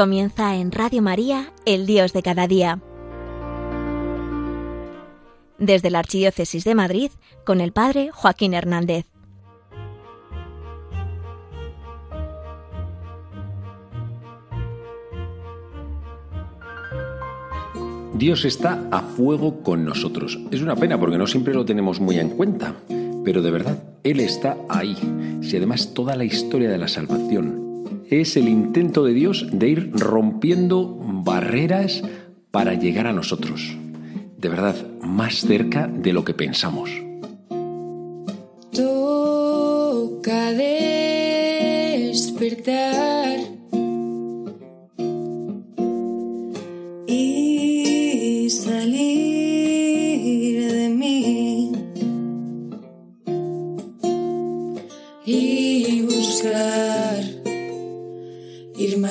Comienza en Radio María, el Dios de cada día. Desde la Archidiócesis de Madrid, con el Padre Joaquín Hernández. Dios está a fuego con nosotros. Es una pena porque no siempre lo tenemos muy en cuenta, pero de verdad, Él está ahí. Si además toda la historia de la salvación es el intento de Dios de ir rompiendo barreras para llegar a nosotros. De verdad, más cerca de lo que pensamos.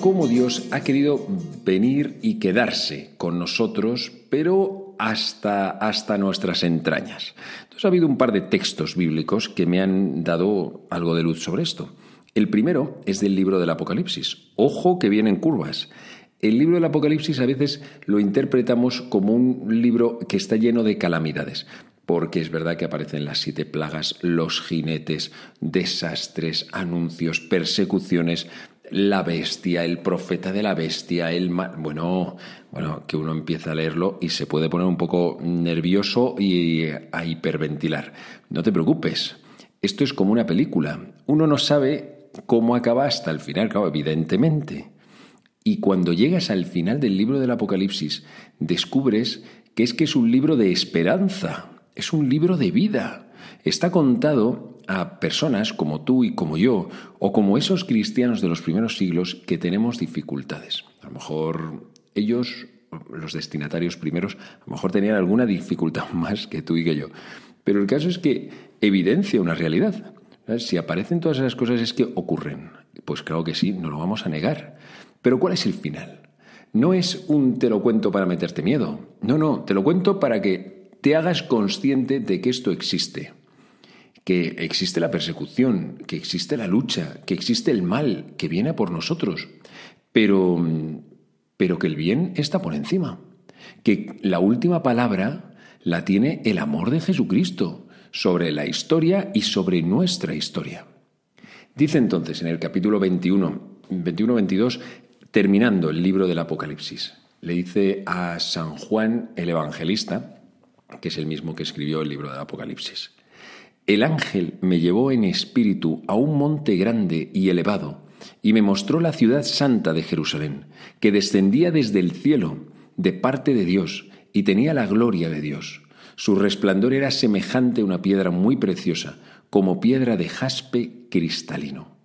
Cómo Dios ha querido venir y quedarse con nosotros, pero hasta, hasta nuestras entrañas. Entonces ha habido un par de textos bíblicos que me han dado algo de luz sobre esto. El primero es del libro del Apocalipsis. Ojo que vienen curvas. El libro del Apocalipsis a veces lo interpretamos como un libro que está lleno de calamidades, porque es verdad que aparecen las siete plagas, los jinetes, desastres, anuncios, persecuciones, la bestia, el profeta de la bestia, el bueno, bueno, que uno empieza a leerlo y se puede poner un poco nervioso y a hiperventilar. No te preocupes, esto es como una película. Uno no sabe cómo acaba hasta el final, claro, evidentemente. Y cuando llegas al final del libro del Apocalipsis, descubres que es que es un libro de esperanza, es un libro de vida. Está contado a personas como tú y como yo, o como esos cristianos de los primeros siglos que tenemos dificultades. A lo mejor ellos, los destinatarios primeros, a lo mejor tenían alguna dificultad más que tú y que yo. Pero el caso es que evidencia una realidad. Si aparecen todas esas cosas es que ocurren. Pues claro que sí, no lo vamos a negar. Pero ¿cuál es el final? No es un te lo cuento para meterte miedo. No, no, te lo cuento para que te hagas consciente de que esto existe. Que existe la persecución, que existe la lucha, que existe el mal que viene por nosotros. Pero, pero que el bien está por encima. Que la última palabra la tiene el amor de Jesucristo sobre la historia y sobre nuestra historia. Dice entonces en el capítulo 21, 21-22, terminando el libro del Apocalipsis, le dice a San Juan el Evangelista, que es el mismo que escribió el libro del Apocalipsis, el ángel me llevó en espíritu a un monte grande y elevado, y me mostró la ciudad santa de Jerusalén, que descendía desde el cielo, de parte de Dios, y tenía la gloria de Dios. Su resplandor era semejante a una piedra muy preciosa, como piedra de jaspe cristalino.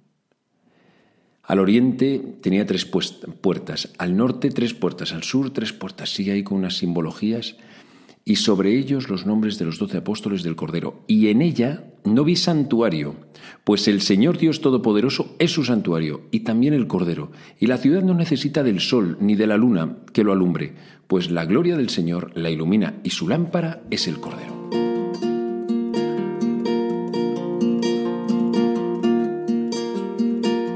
Al oriente tenía tres puertas, al norte tres puertas, al sur tres puertas, sigue ahí con unas simbologías, y sobre ellos los nombres de los doce apóstoles del Cordero. Y en ella no vi santuario, pues el Señor Dios Todopoderoso es su santuario, y también el Cordero. Y la ciudad no necesita del sol ni de la luna que lo alumbre, pues la gloria del Señor la ilumina, y su lámpara es el Cordero.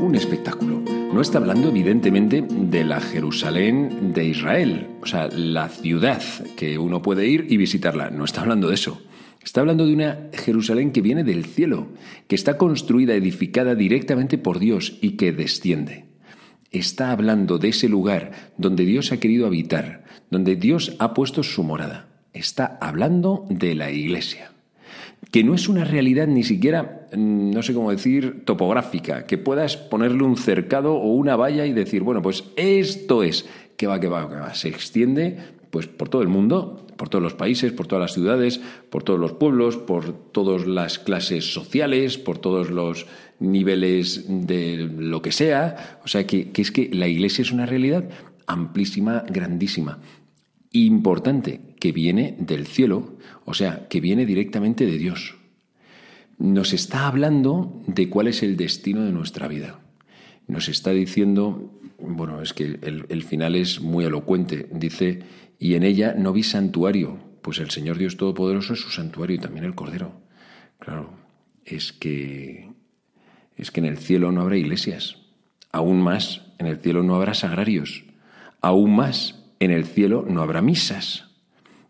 un espectáculo. No está hablando evidentemente de la Jerusalén de Israel, o sea, la ciudad que uno puede ir y visitarla. No está hablando de eso. Está hablando de una Jerusalén que viene del cielo, que está construida, edificada directamente por Dios y que desciende. Está hablando de ese lugar donde Dios ha querido habitar, donde Dios ha puesto su morada. Está hablando de la iglesia que no es una realidad ni siquiera, mm, no sé cómo decir, topográfica, que puedas ponerle un cercado o una valla y decir, bueno, pues esto es, que va, que va, que va, se extiende, pues por todo el mundo, por todos los países, por todas las ciudades, por todos los pueblos, por todas las clases sociales, por todos los niveles de lo que sea. O sea, que, que es que la Iglesia es una realidad amplísima, grandísima, importante, que viene del cielo, o sea, que viene directamente de Dios. Nos está hablando de cuál es el destino de nuestra vida. Nos está diciendo, bueno, es que el, final es muy elocuente, dice, y en ella no vi santuario, pues el Señor Dios Todopoderoso es su santuario y también el Cordero. Claro, es que es que en el cielo no habrá iglesias. Aún más, en el cielo no habrá sagrarios. Aún más, en el cielo no habrá misas.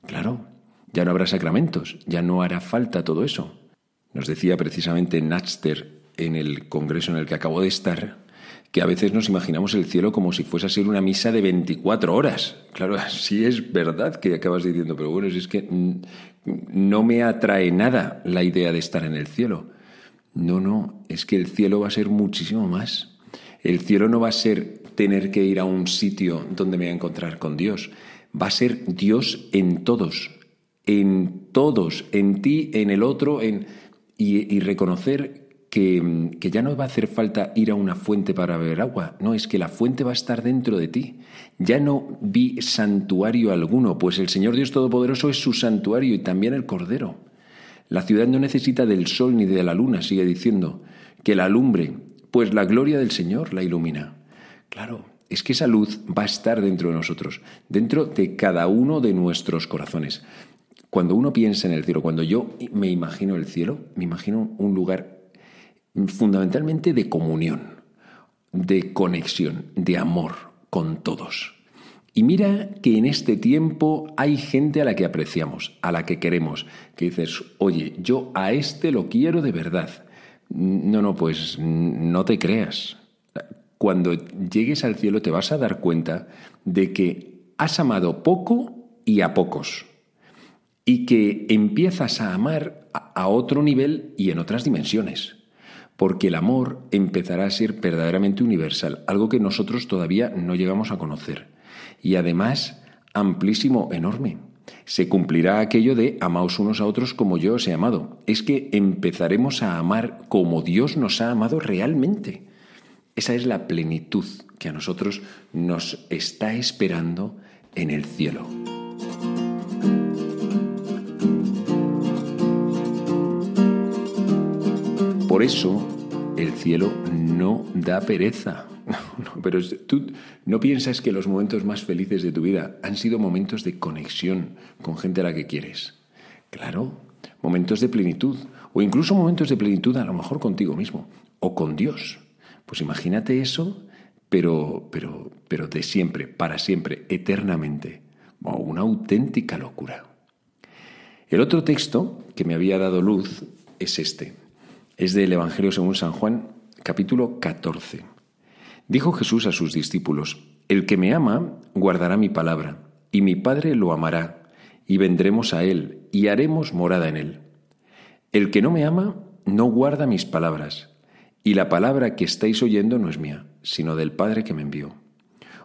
Claro, ya no habrá sacramentos, ya no hará falta todo eso. Nos decía precisamente Natster en el congreso en el que acabo de estar que a veces nos imaginamos el cielo como si fuese a ser una misa de 24 horas. Claro, sí es verdad que acabas diciendo, pero bueno, es que no me atrae nada la idea de estar en el cielo. No, no, es que el cielo va a ser muchísimo más. El cielo no va a ser tener que ir a un sitio donde me voy a encontrar con Dios. Va a ser Dios en todos, en todos, en ti, en el otro, en, y, reconocer que, que, ya no va a hacer falta ir a una fuente para beber agua. No, es que la fuente va a estar dentro de ti. Ya no vi santuario alguno, pues el Señor Dios Todopoderoso es su santuario y también el Cordero. La ciudad no necesita del sol ni de la luna, sigue diciendo, que la alumbre, pues la gloria del Señor la ilumina. Claro, es que esa luz va a estar dentro de nosotros, dentro de cada uno de nuestros corazones. Cuando uno piensa en el cielo, cuando yo me imagino el cielo, me imagino un lugar fundamentalmente de comunión, de conexión, de amor con todos. Y mira que en este tiempo hay gente a la que apreciamos, a la que queremos, que dices, oye, yo a este lo quiero de verdad. No, no, pues no te creas. Cuando llegues al cielo te vas a dar cuenta de que has amado poco y a pocos. Y que empiezas a amar a otro nivel y en otras dimensiones. Porque el amor empezará a ser verdaderamente universal, algo que nosotros todavía no llegamos a conocer y además amplísimo, enorme. Se cumplirá aquello de amaos unos a otros como yo os he amado. Es que empezaremos a amar como Dios nos ha amado realmente. Esa es la plenitud que a nosotros nos está esperando en el cielo. Por eso el cielo no da pereza. No, pero tú no piensas que los momentos más felices de tu vida han sido momentos de conexión con gente a la que quieres. Claro, momentos de plenitud, o incluso momentos de plenitud a lo mejor contigo mismo, o con Dios. Pues imagínate eso, pero, pero, pero de siempre, para siempre, eternamente. una auténtica locura. El otro texto que me había dado luz es este. Es del Evangelio según San Juan, capítulo 14. Dijo Jesús a sus discípulos, El que me ama guardará mi palabra, y mi Padre lo amará, y vendremos a él, y haremos morada en él. El que no me ama no guarda mis palabras, y la palabra que estáis oyendo no es mía, sino del Padre que me envió.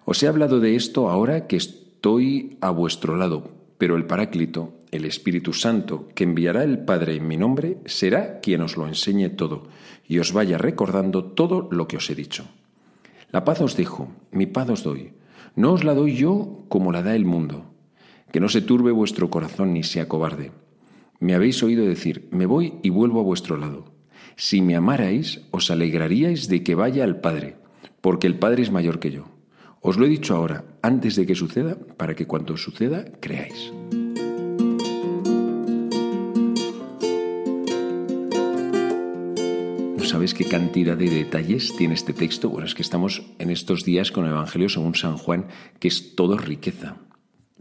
Os he hablado de esto ahora que estoy a vuestro lado, pero el Paráclito, el Espíritu Santo, que enviará el Padre en mi nombre, será quien os lo enseñe todo, y os vaya recordando todo lo que os he dicho. La paz os dejo, mi paz os doy. No os la doy yo como la da el mundo. Que no se turbe vuestro corazón ni sea cobarde. Me habéis oído decir, me voy y vuelvo a vuestro lado. Si me amarais, os alegraríais de que vaya al Padre, porque el Padre es mayor que yo. Os lo he dicho ahora, antes de que suceda, para que cuando suceda, creáis. Sabes qué cantidad de detalles tiene este texto? Bueno, es que estamos en estos días con el Evangelio según San Juan, que es todo riqueza.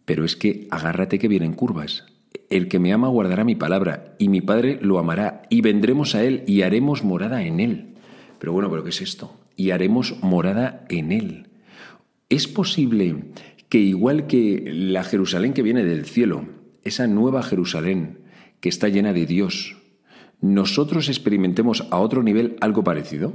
Pero es que agárrate que vienen curvas. El que me ama guardará mi palabra, y mi Padre lo amará, y vendremos a él y haremos morada en él. Pero bueno, ¿pero qué es esto? Y haremos morada en él. Es posible que igual que la Jerusalén que viene del cielo, esa nueva Jerusalén que está llena de Dios, nosotros experimentemos a otro nivel algo parecido?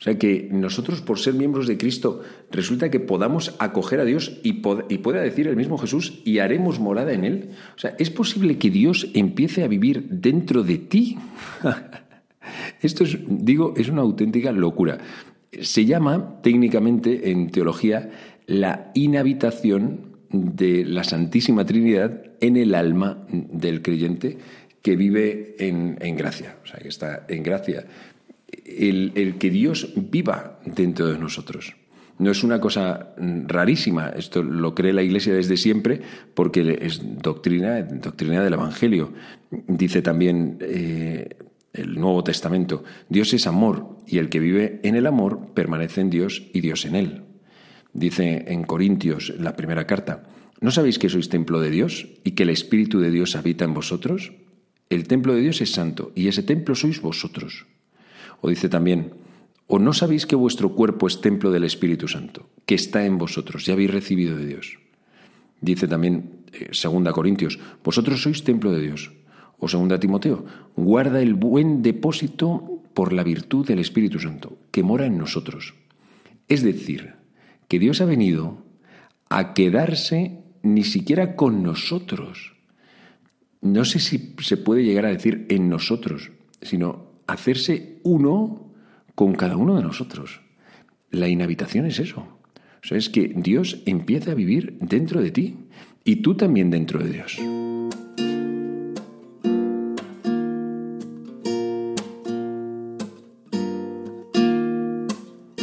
O sea que nosotros, por ser miembros de Cristo, resulta que podamos acoger a Dios y, pueda decir el mismo Jesús, y haremos morada en Él. O sea, ¿es posible que Dios empiece a vivir dentro de ti? Esto es, digo, es una auténtica locura. Se llama técnicamente en teología la inhabitación de la Santísima Trinidad en el alma del creyente que vive en, en gracia, o sea, que está en gracia el, que Dios viva dentro de nosotros. No es una cosa rarísima, esto lo cree la Iglesia desde siempre porque es doctrina, doctrina del Evangelio. Dice también eh, el Nuevo Testamento, Dios es amor y el que vive en el amor permanece en Dios y Dios en él. Dice en Corintios, la primera carta, ¿no sabéis que sois templo de Dios y que el Espíritu de Dios habita en vosotros? El templo de Dios es santo y ese templo sois vosotros. O dice también, ¿o no sabéis que vuestro cuerpo es templo del Espíritu Santo, que está en vosotros, ya habéis recibido de Dios? Dice también, eh, segunda Corintios, vosotros sois templo de Dios. O segunda Timoteo, guarda el buen depósito por la virtud del Espíritu Santo, que mora en nosotros. Es decir, que Dios ha venido a quedarse ni siquiera con nosotros. No sé si se puede llegar a decir en nosotros, sino hacerse uno con cada uno de nosotros. La inhabitación es eso. O sea, es que Dios empieza a vivir dentro de ti y tú también dentro de Dios.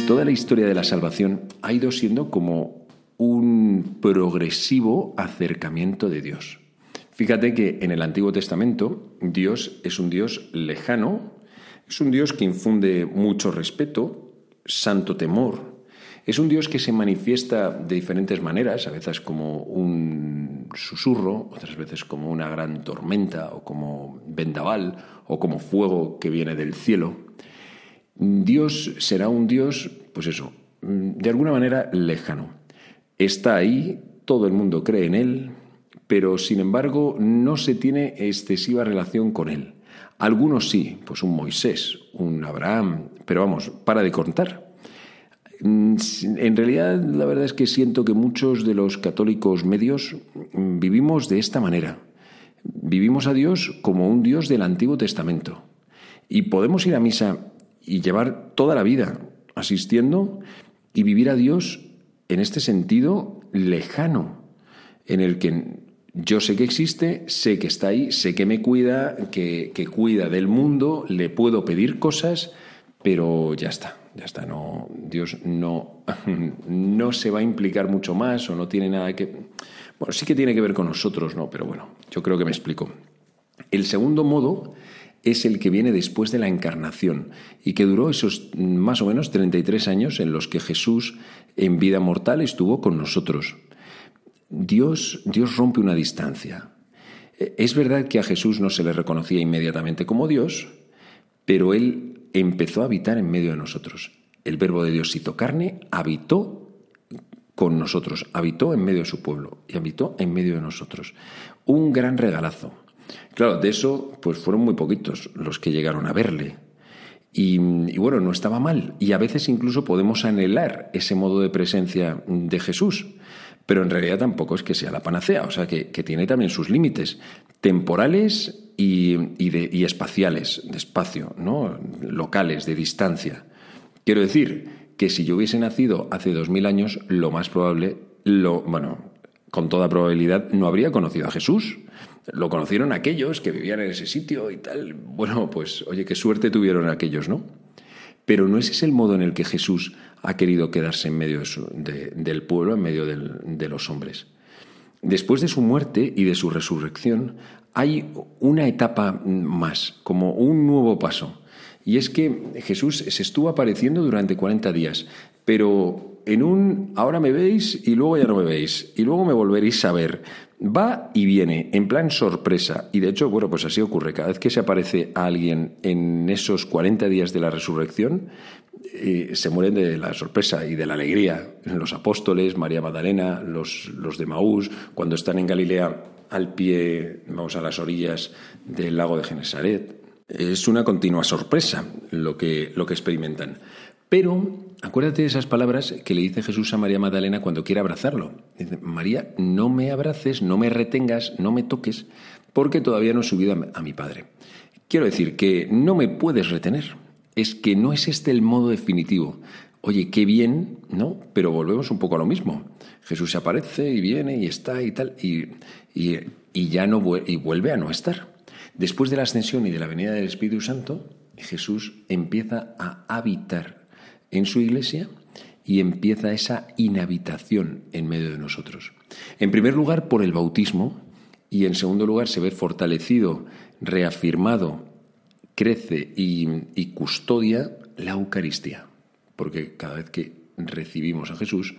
Toda la historia de la salvación ha ido siendo como un progresivo acercamiento de Dios. Fíjate que en el Antiguo Testamento Dios es un Dios lejano, es un Dios que infunde mucho respeto, santo temor. Es un Dios que se manifiesta de diferentes maneras, a veces como un susurro, otras veces como una gran tormenta o como vendaval o como fuego que viene del cielo. Dios será un Dios, pues eso, de alguna manera lejano. Está ahí, todo el mundo cree en Él, pero sin embargo no se tiene excesiva relación con Él. Algunos sí, pues un Moisés, un Abraham, pero vamos, para de contar. Mm, en realidad, la verdad es que siento que muchos de los católicos medios mm, vivimos de esta manera. Vivimos a Dios como un Dios del Antiguo Testamento. Y podemos ir a misa y llevar toda la vida asistiendo y vivir a Dios en este sentido lejano, en el que yo sé que existe, sé que está ahí, sé que me cuida, que, cuida del mundo, le puedo pedir cosas, pero ya está, ya está. No, Dios no, no se va a implicar mucho más o no tiene nada que. Bueno, sí que tiene que ver con nosotros, ¿no? Pero bueno, yo creo que me explico. El segundo modo es el que viene después de la encarnación y que duró esos más o menos 33 años en los que Jesús en vida mortal estuvo con nosotros. Dios, Dios rompe una distancia. E, es verdad que a Jesús no se le reconocía inmediatamente como Dios, pero Él empezó a habitar en medio de nosotros. El verbo de Dios hizo carne, habitó con nosotros, habitó en medio de su pueblo y habitó en medio de nosotros. Un gran regalazo. Claro, de eso pues fueron muy poquitos los que llegaron a verle. Y, y, bueno, no estaba mal. Y a veces incluso podemos anhelar ese modo de presencia de Jesús pero en realidad tampoco es que sea la panacea, o sea que, tiene también sus límites temporales y, de, espaciales, de espacio, ¿no? locales, de distancia. Quiero decir que si yo hubiese nacido hace dos mil años, lo más probable, lo, bueno, con toda probabilidad, no habría conocido a Jesús. Lo conocieron aquellos que vivían en ese sitio y tal. Bueno, pues oye, qué suerte tuvieron aquellos, ¿no? Pero no ese es el modo en el que Jesús ha querido quedarse en medio del pueblo, en medio de los hombres. Después de su muerte y de su resurrección, hay una etapa más, como un nuevo paso. Y es que Jesús se estuvo apareciendo durante 40 días, pero en un ahora me veis y luego ya no me veis, y luego me volveréis a ver. Va y viene, en plan sorpresa. Y de hecho, bueno, pues así ocurre. Cada vez que se aparece a alguien en esos 40 días de la resurrección, eh, se mueren de la sorpresa y de la alegría. Los apóstoles, María Magdalena, los, los de Maús, cuando están en Galilea al pie, vamos a las orillas del lago de Genesaret. Es una continua sorpresa lo que, lo que experimentan. Pero acuérdate de esas palabras que le dice Jesús a María Magdalena cuando quiere abrazarlo. Dice, María, no me abraces, no me retengas, no me toques, porque todavía no he subido a mi Padre. Quiero decir que no me puedes retener. Es que no es este el modo definitivo. Oye, qué bien, ¿no? Pero volvemos un poco a lo mismo. Jesús aparece y viene y está y tal, y, y ya no y vuelve a no estar. Después de la ascensión y de la venida del Espíritu Santo, Jesús empieza a habitar en su iglesia y empieza esa inhabitación en medio de nosotros. En primer lugar, por el bautismo, y en segundo lugar, se ve fortalecido, reafirmado, crece y, y custodia la Eucaristía, porque cada vez que recibimos a Jesús,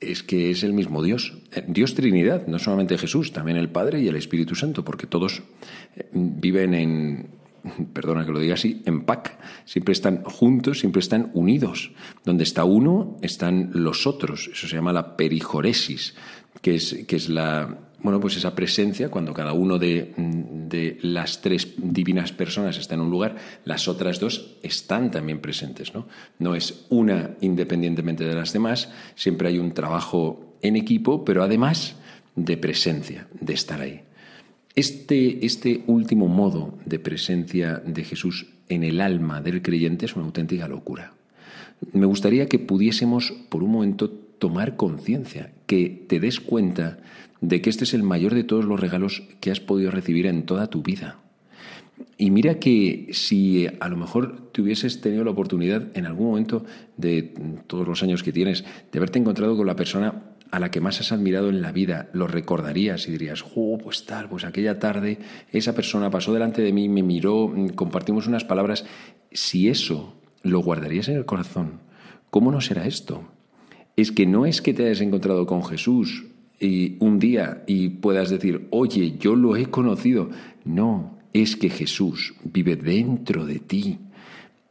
es que es el mismo Dios, eh, Dios Trinidad, no solamente Jesús, también el Padre y el Espíritu Santo, porque todos eh, viven en, perdona que lo diga así, en pack, siempre están juntos, siempre están unidos. Donde está uno, están los otros, eso se llama la perijoresis, que es, que es la, bueno, pues esa presencia, cuando cada uno de, de, las tres divinas personas está en un lugar, las otras dos están también presentes, ¿no? No es una independientemente de las demás, siempre hay un trabajo en equipo, pero además de presencia, de estar ahí. Este, este último modo de presencia de Jesús en el alma del creyente es una auténtica locura. Me gustaría que pudiésemos por un momento tomar conciencia, que te des cuenta de que este es el mayor de todos los regalos que has podido recibir en toda tu vida. Y mira que si a lo mejor te hubieses tenido la oportunidad en algún momento de todos los años que tienes de haberte encontrado con la persona a la que más has admirado en la vida, lo recordarías y dirías, oh, pues tal, pues aquella tarde esa persona pasó delante de mí, me miró, compartimos unas palabras. Si eso lo guardarías en el corazón, ¿cómo no será esto? Es que no es que te hayas encontrado con Jesús y un día y puedas decir, oye, yo lo he conocido. No, es que Jesús vive dentro de ti.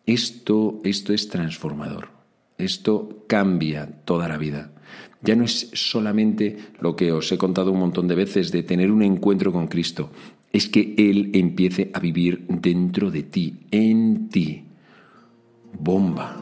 Esto, esto es transformador. Esto cambia toda la vida. Ya no es solamente lo que os he contado un montón de veces de tener un encuentro con Cristo, es que Él empiece a vivir dentro de ti, en ti. Bomba.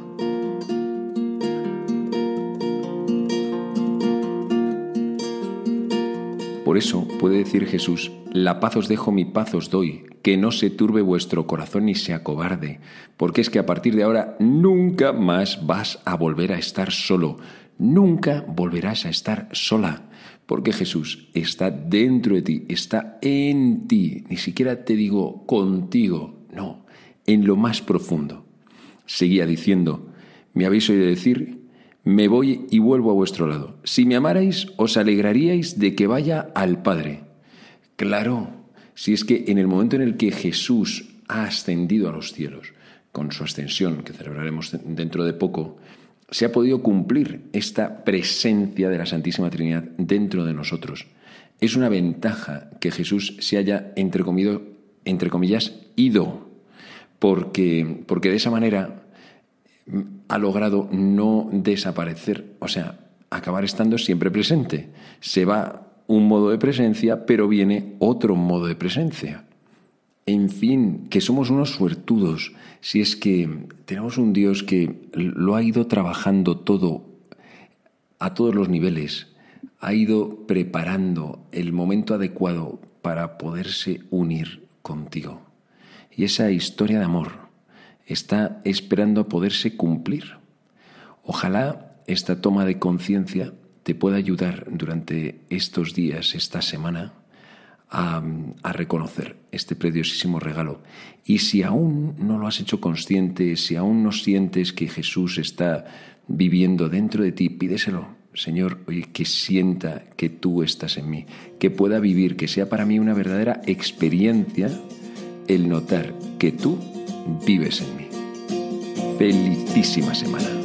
Por eso puede decir Jesús, la paz os dejo, mi paz os doy, que no se turbe vuestro corazón ni se acobarde, porque es que a partir de ahora nunca más vas a volver a estar solo, nunca volverás a estar sola, porque Jesús está dentro de ti, está en ti, ni siquiera te digo contigo, no, en lo más profundo. Seguía diciendo, me habéis oído decir me voy y vuelvo a vuestro lado. Si me amarais, os alegraríais de que vaya al Padre. Claro, si es que en el momento en el que Jesús ha ascendido a los cielos, con su ascensión, que celebraremos dentro de poco, se ha podido cumplir esta presencia de la Santísima Trinidad dentro de nosotros. Es una ventaja que Jesús se haya, entre, entre comillas, ido, porque, porque de esa manera ha logrado no desaparecer, o sea, acabar estando siempre presente. Se va un modo de presencia, pero viene otro modo de presencia. En fin, que somos unos suertudos si es que tenemos un Dios que lo ha ido trabajando todo a todos los niveles, ha ido preparando el momento adecuado para poderse unir contigo. Y esa historia de amor está esperando a poderse cumplir. Ojalá esta toma de conciencia te pueda ayudar durante estos días, esta semana, a, reconocer este preciosísimo regalo. Y si aún no lo has hecho consciente, si aún no sientes que Jesús está viviendo dentro de ti, pídeselo. Señor, oye, que sienta que tú estás en mí, que pueda vivir, que sea para mí una verdadera experiencia el notar que tú vives en mí. Felicísima semana.